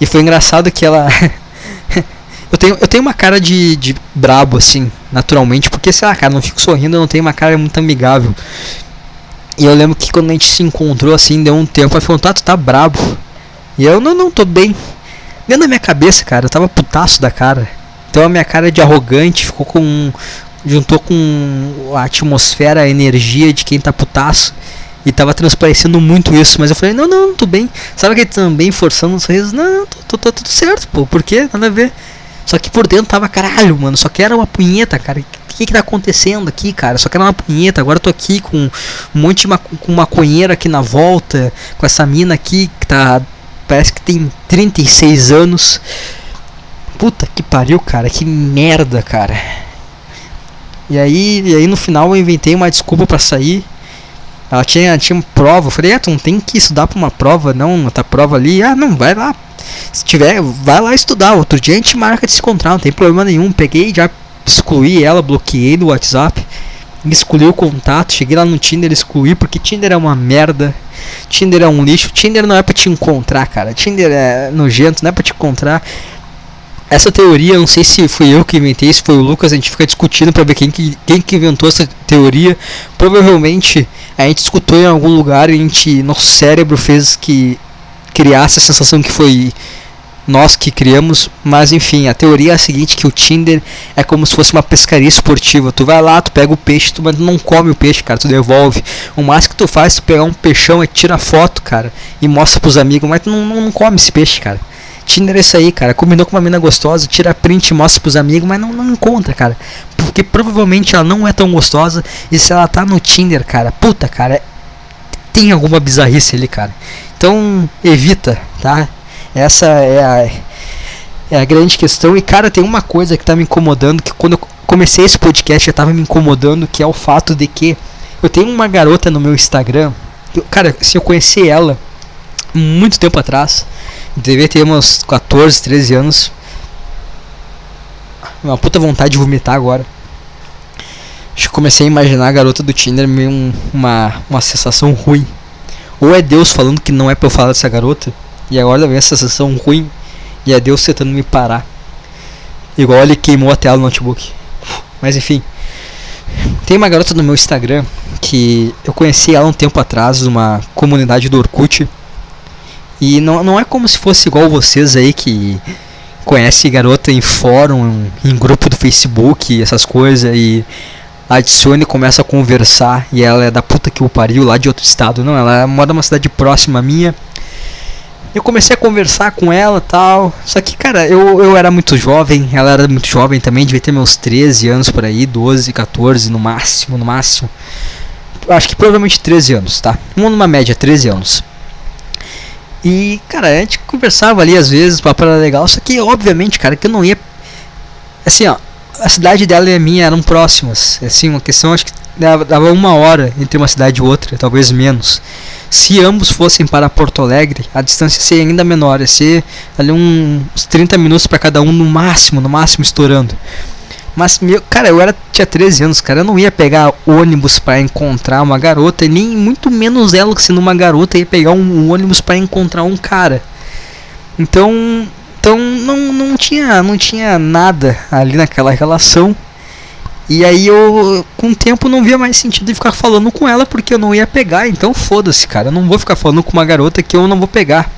E foi engraçado que ela. eu, tenho, eu tenho uma cara de, de brabo, assim, naturalmente, porque sei lá, cara, não fico sorrindo, eu não tenho uma cara muito amigável. E eu lembro que quando a gente se encontrou assim, deu um tempo, ela falou, tá, tu tá brabo. E eu, não, não, tô bem. Dentro da minha cabeça, cara, eu tava putaço da cara. Então a minha cara de arrogante ficou com, juntou com a atmosfera, a energia de quem tá putaço. E tava transparecendo muito isso, mas eu falei, não, não, tudo bem. Sabe que também forçando um sorriso? Não, tô, tô, tudo certo, pô, por quê? Nada a ver. Só que por dentro tava caralho, mano. Só que era uma punheta, cara. O que que tá acontecendo aqui, cara? Só que era uma punheta. Agora eu tô aqui com um monte de ma com maconheiro aqui na volta. Com essa mina aqui que tá. Parece que tem 36 anos. Puta que pariu, cara. Que merda, cara. E aí, e aí no final eu inventei uma desculpa para sair. Ela tinha, tinha prova. Eu falei, é, tu não tem que estudar pra uma prova, não, tá prova ali. Ah, não, vai lá. Se tiver, vai lá estudar. Outro dia a gente marca de se encontrar, não tem problema nenhum. Peguei, já excluí ela, bloqueei do WhatsApp. Excluí o contato, cheguei lá no Tinder, excluí, porque Tinder é uma merda. Tinder é um lixo. Tinder não é pra te encontrar, cara. Tinder é nojento, não é pra te encontrar essa teoria, não sei se fui eu que inventei, se foi o Lucas, a gente fica discutindo para ver quem que, quem que inventou essa teoria. Provavelmente a gente escutou em algum lugar e a gente, nosso cérebro fez que criasse a sensação que foi nós que criamos, mas enfim, a teoria é a seguinte que o Tinder é como se fosse uma pescaria esportiva. Tu vai lá, tu pega o peixe, tu mas não come o peixe, cara, tu devolve. O máximo que tu faz, tu pegar um peixão é tira foto, cara, e mostra pros amigos, mas tu não, não, não come esse peixe, cara. Tinder é isso aí, cara. Combinou com uma mina gostosa, tira print, mostra pros amigos, mas não, não encontra, cara. Porque provavelmente ela não é tão gostosa. E se ela tá no Tinder, cara, puta, cara, tem alguma bizarrice ali, cara. Então, evita, tá? Essa é a, é a grande questão. E, cara, tem uma coisa que tá me incomodando, que quando eu comecei esse podcast já tava me incomodando, que é o fato de que eu tenho uma garota no meu Instagram. Eu, cara, se eu conheci ela muito tempo atrás, devia ter uns 14, 13 anos. Uma puta vontade de vomitar agora. Acho que comecei a imaginar a garota do Tinder meio um, uma, uma sensação ruim. Ou é Deus falando que não é pra eu falar dessa garota. E agora vem essa sensação ruim. E é Deus tentando me parar. Igual ele queimou a tela do notebook. Mas enfim. Tem uma garota no meu Instagram que eu conheci ela um tempo atrás, numa comunidade do Orkut. E não, não é como se fosse igual vocês aí que conhece garota em fórum, em grupo do Facebook, essas coisas, e adiciona e começa a conversar, e ela é da puta que o pariu lá de outro estado. Não, ela mora numa cidade próxima minha. Eu comecei a conversar com ela tal. Só que, cara, eu, eu era muito jovem, ela era muito jovem também, devia ter meus 13 anos por aí, 12, 14 no máximo, no máximo. Acho que provavelmente 13 anos, tá? Vamos numa média, 13 anos. E, cara, a gente conversava ali às vezes, papo era legal, só que obviamente, cara, que eu não ia. Assim, ó, a cidade dela e a minha eram próximas. Assim, uma questão, acho que dava uma hora entre uma cidade e outra, talvez menos. Se ambos fossem para Porto Alegre, a distância seria ainda menor, ia ser ali uns 30 minutos para cada um no máximo, no máximo estourando. Mas, meu, cara, eu era, tinha 13 anos, cara. Eu não ia pegar ônibus para encontrar uma garota, e nem muito menos ela sendo uma garota ia pegar um, um ônibus para encontrar um cara. Então, então não, não tinha, não tinha nada ali naquela relação. E aí eu, com o tempo, não via mais sentido de ficar falando com ela porque eu não ia pegar. Então foda-se, cara. Eu não vou ficar falando com uma garota que eu não vou pegar.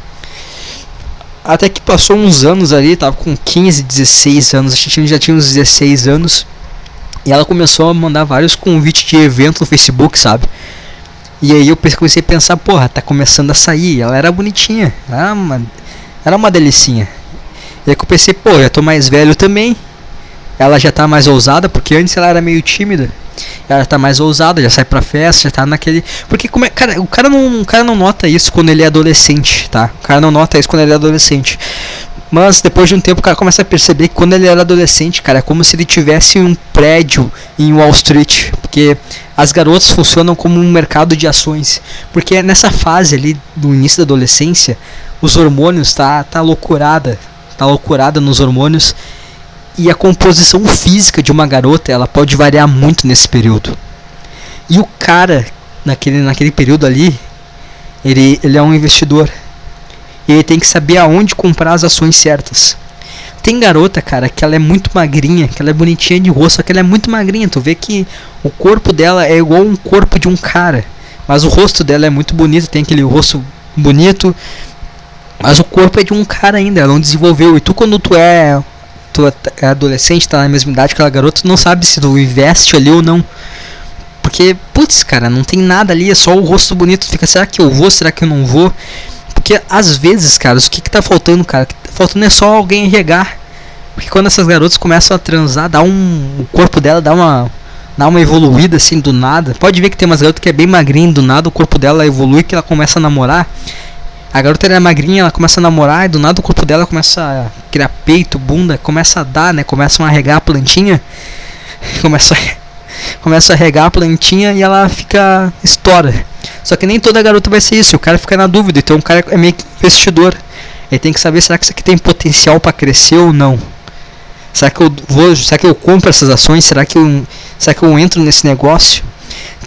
Até que passou uns anos ali, tava com 15, 16 anos, a gente já tinha uns 16 anos. E ela começou a mandar vários convites de evento no Facebook, sabe? E aí eu comecei a pensar, porra, tá começando a sair. Ela era bonitinha, era uma, era uma delicinha. E aí eu pensei, pô, já tô mais velho também. Ela já tá mais ousada, porque antes ela era meio tímida ela tá mais ousada, já sai pra festa, já tá naquele. Porque como é. Cara, o cara não, o cara não nota isso quando ele é adolescente, tá? O cara não nota isso quando ele é adolescente. Mas depois de um tempo o cara começa a perceber que quando ele era adolescente, cara, é como se ele tivesse um prédio em Wall Street. Porque as garotas funcionam como um mercado de ações. Porque nessa fase ali do início da adolescência, os hormônios tá, tá loucurada. Tá loucurada nos hormônios. E a composição física de uma garota ela pode variar muito nesse período. E o cara, naquele, naquele período ali, ele, ele é um investidor. E ele tem que saber aonde comprar as ações certas. Tem garota, cara, que ela é muito magrinha, que ela é bonitinha de rosto, só que ela é muito magrinha. Tu vê que o corpo dela é igual um corpo de um cara. Mas o rosto dela é muito bonito, tem aquele rosto bonito. Mas o corpo é de um cara ainda, ela não desenvolveu. E tu quando tu é, tu é adolescente, tá na mesma idade que aquela garota, tu não sabe se tu investe ali ou não. Porque, putz, cara, não tem nada ali, é só o rosto bonito. Fica, será que eu vou? Será que eu não vou? Porque às vezes, cara, o que, que tá faltando, cara? O que tá faltando é só alguém regar. Porque quando essas garotas começam a transar, dá um. O corpo dela dá uma. Dá uma evoluída assim do nada. Pode ver que tem umas garotas que é bem magrinha, do nada o corpo dela evolui que ela começa a namorar. A garota é magrinha, ela começa a namorar e do nada o corpo dela começa a criar peito, bunda, começa a dar, né? Começam a regar a plantinha. Começa a, começa a regar a plantinha e ela fica estoura. Só que nem toda garota vai ser isso, o cara fica na dúvida, então o cara é meio que investidor. Ele tem que saber será que isso aqui tem potencial para crescer ou não. Será que eu vou, será que eu compro essas ações? Será que eu, será que eu entro nesse negócio?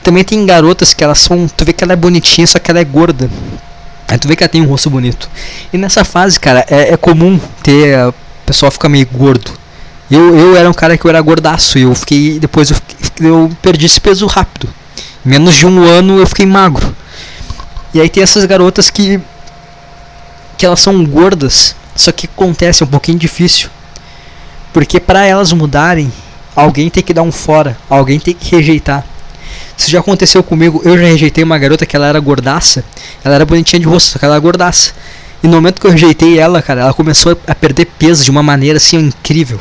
Também tem garotas que elas são, tu vê que ela é bonitinha, só que ela é gorda. Aí tu vê que ela tem um rosto bonito. E nessa fase, cara, é, é comum ter o pessoal ficar meio gordo. Eu, eu era um cara que eu era gordaço e eu fiquei depois eu, eu perdi esse peso rápido menos de um ano eu fiquei magro. E aí tem essas garotas que que elas são gordas, só que acontece é um pouquinho difícil. Porque para elas mudarem, alguém tem que dar um fora, alguém tem que rejeitar. Isso já aconteceu comigo, eu já rejeitei uma garota que ela era gordaça, ela era bonitinha de rosto, só que ela era gordaça. E no momento que eu rejeitei ela, cara, ela começou a perder peso de uma maneira assim incrível.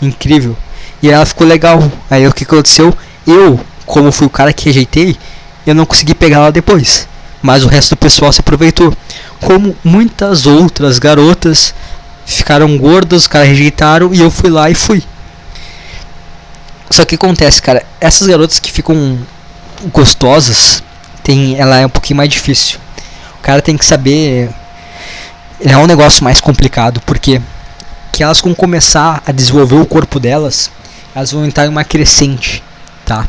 Incrível. E ela ficou legal. Aí o que aconteceu? Eu como fui o cara que rejeitei, eu não consegui pegar ela depois. Mas o resto do pessoal se aproveitou. Como muitas outras garotas ficaram gordas, os caras rejeitaram e eu fui lá e fui. Só que acontece, cara, essas garotas que ficam gostosas, tem, ela é um pouquinho mais difícil. O cara tem que saber. É um negócio mais complicado, porque que elas vão começar a desenvolver o corpo delas, elas vão entrar em uma crescente, tá?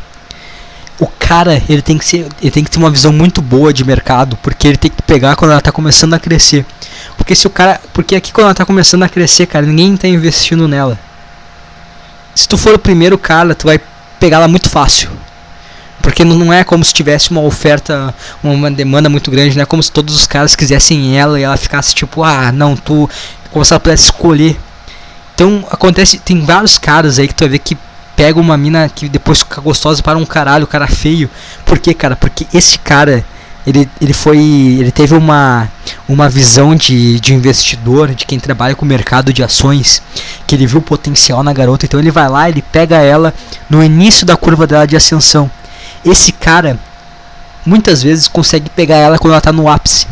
o cara ele tem que ser ele tem que ter uma visão muito boa de mercado porque ele tem que pegar quando ela está começando a crescer porque se o cara porque aqui quando ela está começando a crescer cara ninguém está investindo nela se tu for o primeiro cara tu vai pegar ela muito fácil porque não é como se tivesse uma oferta uma demanda muito grande não é como se todos os caras quisessem ela e ela ficasse tipo ah não tu como se ela pudesse escolher então acontece tem vários caras aí que tu vai ver que pega uma mina que depois fica gostosa para um caralho, cara feio. Por quê, cara? Porque esse cara, ele, ele foi. Ele teve uma, uma visão de, de investidor, de quem trabalha com o mercado de ações, que ele viu potencial na garota. Então ele vai lá, ele pega ela no início da curva dela de ascensão. Esse cara muitas vezes consegue pegar ela quando ela está no ápice.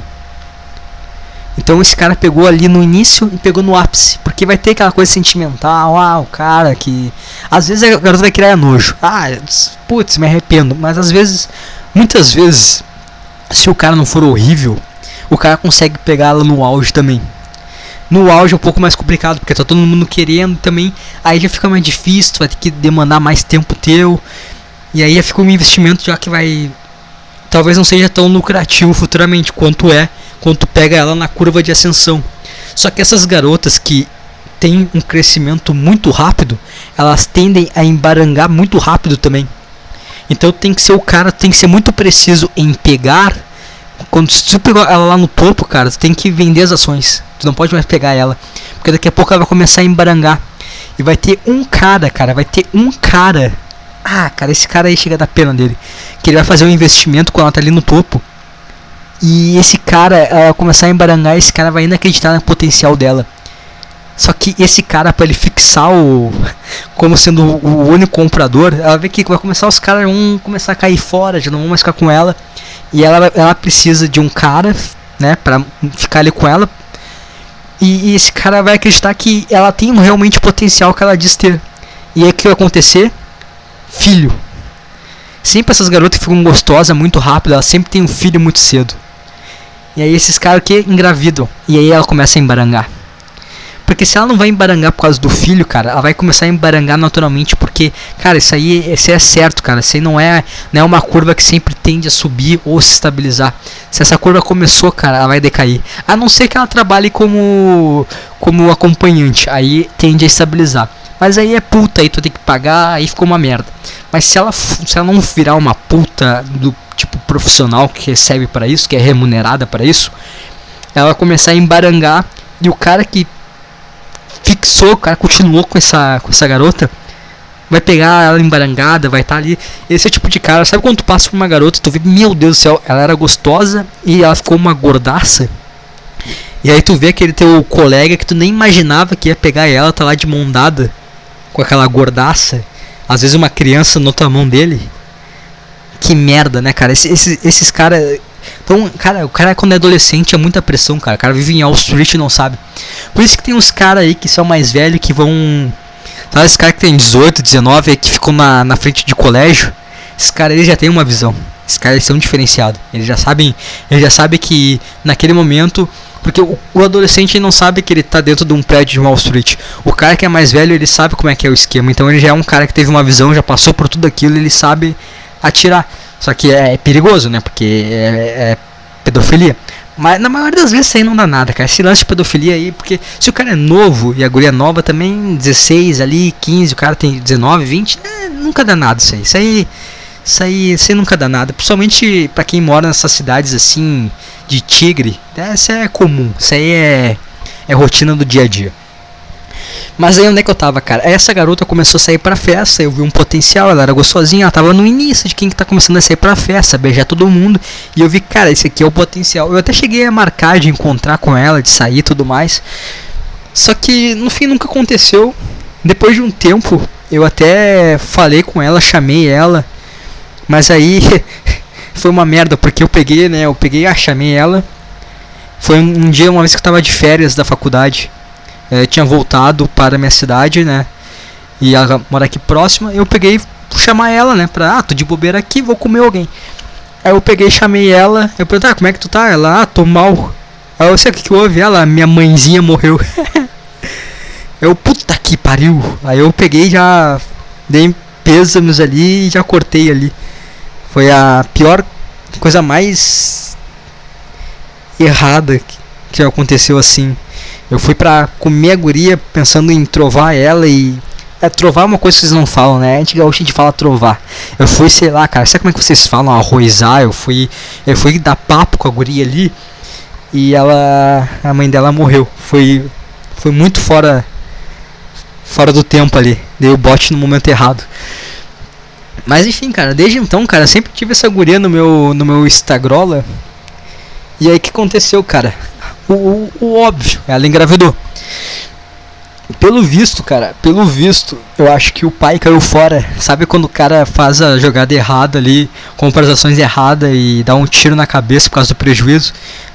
Então esse cara pegou ali no início e pegou no ápice. Porque vai ter aquela coisa sentimental, ah, o cara que. Às vezes a garota vai criar nojo. Ah, putz, me arrependo. Mas às vezes, muitas vezes, se o cara não for horrível, o cara consegue pegá-la no auge também. No auge é um pouco mais complicado, porque tá todo mundo querendo também. Aí já fica mais difícil, tu vai ter que demandar mais tempo teu. E aí já fica um investimento já que vai. Talvez não seja tão lucrativo futuramente quanto é quando tu pega ela na curva de ascensão. Só que essas garotas que têm um crescimento muito rápido, elas tendem a embarangar muito rápido também. Então tem que ser o cara, tem que ser muito preciso em pegar. Quando tu pegou ela lá no topo, cara, tu tem que vender as ações. Tu não pode mais pegar ela. Porque daqui a pouco ela vai começar a embarangar. E vai ter um cara, cara, vai ter um cara. Ah, cara, esse cara aí chega da pena dele. Que ele vai fazer um investimento quando ela tá ali no topo. E esse cara, ela começar a embarangar, esse cara vai inacreditar no potencial dela. Só que esse cara, para ele fixar o. como sendo o único comprador, ela vê que vai começar os caras vão começar a cair fora, já não vão mais ficar com ela. E ela, ela precisa de um cara, né, para ficar ali com ela. E, e, esse cara vai acreditar que ela tem realmente o potencial que ela diz ter. E aí o que vai acontecer? Filho. Sempre essas garotas ficam gostosas muito rápido, elas sempre têm um filho muito cedo. E aí esses caras que engravidam. E aí ela começa a embarangar. Porque se ela não vai embarangar por causa do filho, cara, ela vai começar a embarangar naturalmente. Porque, cara, isso aí, isso aí é certo, cara. Isso aí não é, não é uma curva que sempre tende a subir ou se estabilizar. Se essa curva começou, cara, ela vai decair. A não ser que ela trabalhe como, como acompanhante. Aí tende a estabilizar. Mas aí é puta, aí tu tem que pagar, aí ficou uma merda. Mas se ela, se ela não virar uma puta do tipo profissional que recebe para isso, que é remunerada para isso, ela começar a embarangar e o cara que fixou, o cara continuou com essa, com essa garota, vai pegar ela embarangada, vai estar tá ali. Esse é tipo de cara, sabe quando tu passa por uma garota tu vê, meu Deus do céu, ela era gostosa e ela ficou uma gordaça? E aí tu vê aquele teu colega que tu nem imaginava que ia pegar ela, tá lá de mão dada com aquela gordaça. Às vezes uma criança na outra mão dele. Que merda, né, cara? Esse, esse, esses caras. Então, cara, o cara quando é adolescente é muita pressão, cara. O cara vive em Wall Street e não sabe. Por isso que tem uns caras aí que são mais velhos que vão. Sabe, esses caras que tem 18, 19 que ficam na, na frente de colégio. Esses caras eles já têm uma visão. Esses caras são diferenciados. Eles já sabem. Eles já sabem que naquele momento. Porque o, o, adolescente não sabe que ele tá dentro de um prédio de Wall Street. O cara que é mais velho, ele sabe como é que é o esquema. Então ele já é um cara que teve uma visão, já passou por tudo aquilo, ele sabe atirar. Só que é, é perigoso, né? Porque é, é, pedofilia. Mas na maioria das vezes isso aí não dá nada, cara. Esse lance de pedofilia aí, porque se o cara é novo e a guria nova também, 16 ali, 15, o cara tem 19, 20, é, nunca dá nada isso aí. Isso aí, isso aí, isso aí nunca dá nada. Principalmente para quem mora nessas cidades assim, de tigre. É, isso é comum. Isso aí é, é rotina do dia a dia. Mas aí onde é que eu tava, cara? Essa garota começou a sair pra festa, eu vi um potencial, ela era gostosinha, ela tava no início de quem que tá começando a sair pra festa, beijar todo mundo. E eu vi, cara, esse aqui é o potencial. Eu até cheguei a marcar de encontrar com ela, de sair e tudo mais. Só que no fim nunca aconteceu. Depois de um tempo, eu até falei com ela, chamei ela. Mas aí foi uma merda, porque eu peguei, né? Eu peguei, ah, chamei ela. Foi um, um dia, uma vez que eu tava de férias da faculdade é, tinha voltado para minha cidade, né? E ela mora aqui próxima. Eu peguei chamar ela, né? Pra, ah, tô de bobeira aqui, vou comer alguém. Aí eu peguei chamei ela. Eu perguntei, ah, como é que tu tá? Ela, ah, tô mal. Aí eu sei o que, que houve. Ela, minha mãezinha morreu. eu, puta que pariu. Aí eu peguei já dei pêsames ali e já cortei ali. Foi a pior coisa mais errada que aconteceu assim. Eu fui pra comer a guria pensando em trovar ela e. É, trovar é uma coisa que vocês não falam, né? A gente a gente fala trovar. Eu fui, sei lá, cara, sabe como é que vocês falam? Arroizar, eu fui. Eu fui dar papo com a guria ali e ela. A mãe dela morreu. Foi. Foi muito fora. Fora do tempo ali. Dei o bote no momento errado. Mas enfim, cara, desde então, cara, sempre tive essa guria no meu, no meu Instagrola. E aí que aconteceu, cara? O, o, o óbvio, ela engravidou. Pelo visto, cara, pelo visto, eu acho que o pai caiu fora. Sabe quando o cara faz a jogada errada ali, compra as ações erradas e dá um tiro na cabeça por causa do prejuízo?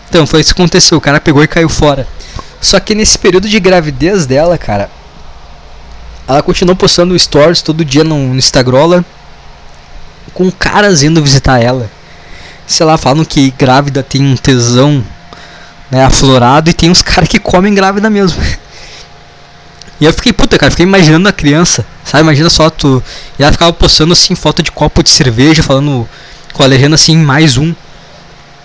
Então, foi isso que aconteceu. O cara pegou e caiu fora. Só que nesse período de gravidez dela, cara, ela continuou postando stories todo dia no, no Instagram com caras indo visitar ela. Sei lá, falam que grávida tem um tesão né, aflorado e tem uns caras que comem grávida mesmo. E eu fiquei, puta, cara, fiquei imaginando a criança, sabe? Imagina só tu. E ela ficava postando assim foto de copo de cerveja, falando com a legenda assim, mais um.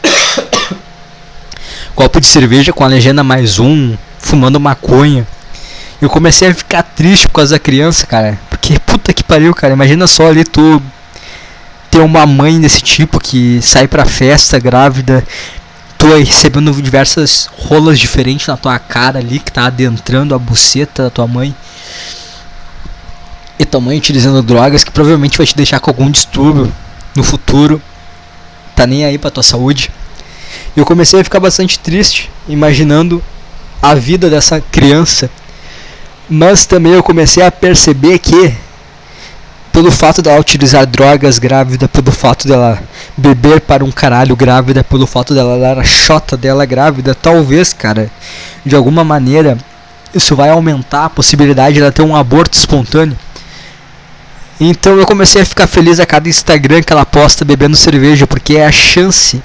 copo de cerveja com a legenda mais um, fumando maconha. Eu comecei a ficar triste por causa da criança, cara. Porque puta que pariu, cara. Imagina só ali tu ter uma mãe desse tipo que sai pra festa grávida tô recebendo diversas rolas diferentes na tua cara ali que tá adentrando a buceta da tua mãe. E tua mãe utilizando drogas que provavelmente vai te deixar com algum distúrbio no futuro. Tá nem aí pra tua saúde. Eu comecei a ficar bastante triste imaginando a vida dessa criança. Mas também eu comecei a perceber que pelo fato dela utilizar drogas grávida, pelo fato dela beber para um caralho grávida, pelo fato dela dar a chota dela grávida, talvez, cara, de alguma maneira isso vai aumentar a possibilidade de ela ter um aborto espontâneo. Então eu comecei a ficar feliz a cada Instagram que ela posta bebendo cerveja, porque é a chance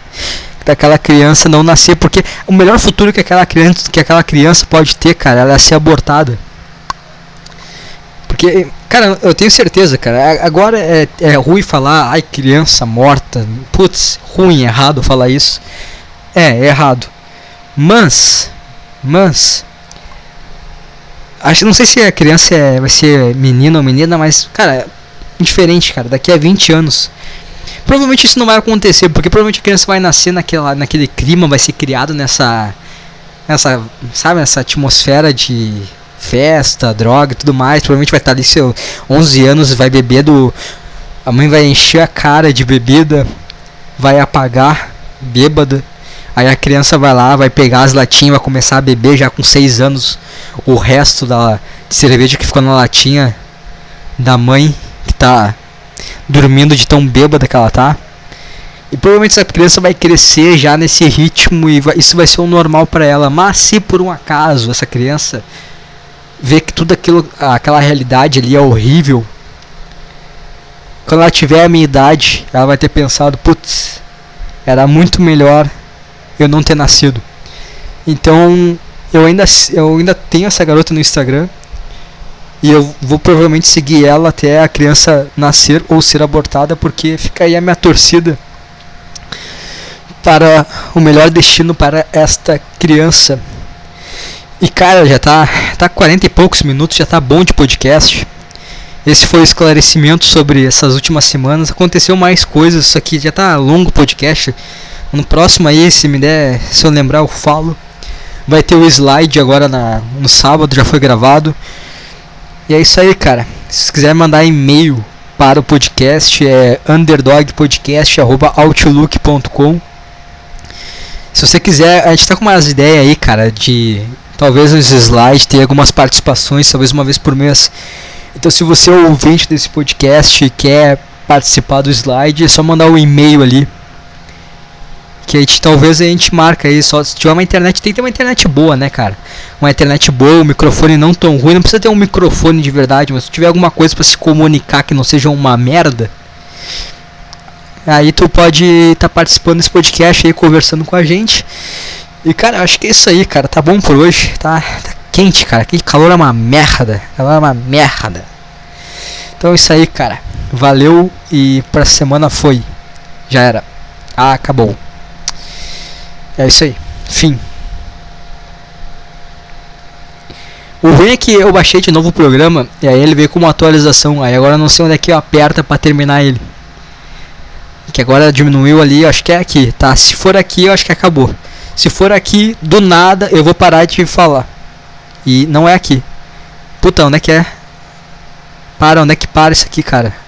daquela criança não nascer, porque o melhor futuro que aquela criança, que aquela criança pode ter, cara, ela é ser abortada. Porque, cara, eu tenho certeza, cara. Agora é, é ruim falar, ai, criança morta. Putz, ruim, errado falar isso. É, é errado. Mas, mas. Acho, não sei se a criança é, vai ser menino ou menina, mas, cara, indiferente, cara. Daqui a 20 anos. Provavelmente isso não vai acontecer, porque provavelmente a criança vai nascer naquela, naquele clima, vai ser criado nessa. Nessa. Sabe, nessa atmosfera de festa, droga e tudo mais. Provavelmente vai estar ali seus 11 anos, vai beber do. A mãe vai encher a cara de bebida, vai apagar, bêbada. Aí a criança vai lá, vai pegar as latinhas, vai começar a beber já com 6 anos o resto da cerveja que ficou na latinha da mãe que tá dormindo de tão bêbada que ela tá. E provavelmente essa criança vai crescer já nesse ritmo e vai, isso vai ser o normal para ela. Mas se por um acaso essa criança ver que tudo aquilo, aquela realidade ali é horrível, quando ela tiver a minha idade, ela vai ter pensado, putz, era muito melhor eu não ter nascido. Então, eu ainda, eu ainda tenho essa garota no Instagram e eu vou provavelmente seguir ela até a criança nascer ou ser abortada, porque fica aí a minha torcida para o melhor destino para esta criança. E cara, já tá, tá 40 e poucos minutos, já tá bom de podcast. Esse foi o esclarecimento sobre essas últimas semanas. Aconteceu mais coisas, isso aqui já tá longo podcast. No próximo aí, se me der, se eu lembrar, eu falo. Vai ter o slide agora na, no sábado, já foi gravado. E é isso aí, cara. Se quiser mandar e-mail para o podcast, é underdogpodcast.outlook.com. Se você quiser, a gente tá com umas ideias aí, cara, de talvez nos slides ter algumas participações, talvez uma vez por mês. Então, se você é ouvinte desse podcast e quer participar do slide, é só mandar um e-mail ali que a gente, talvez a gente marca aí só se tiver uma internet, tem que ter uma internet boa, né, cara? Uma internet boa, um microfone não tão ruim, não precisa ter um microfone de verdade, mas se tiver alguma coisa para se comunicar que não seja uma merda, aí tu pode estar tá participando desse podcast aí, conversando com a gente. E cara, acho que é isso aí, cara. Tá bom por hoje. Tá, tá quente, cara. Que calor é uma merda. Calor é uma merda. Então é isso aí, cara. Valeu e pra semana foi. Já era. Ah, acabou. É isso aí. Fim. O ruim é que eu baixei de novo o programa e aí ele veio com uma atualização. Aí agora não sei onde é que eu aperta para terminar ele. Que agora diminuiu ali, acho que é aqui, tá? Se for aqui, eu acho que acabou. Se for aqui, do nada eu vou parar de falar. E não é aqui. Puta, onde é que é? Para, onde é que para isso aqui, cara?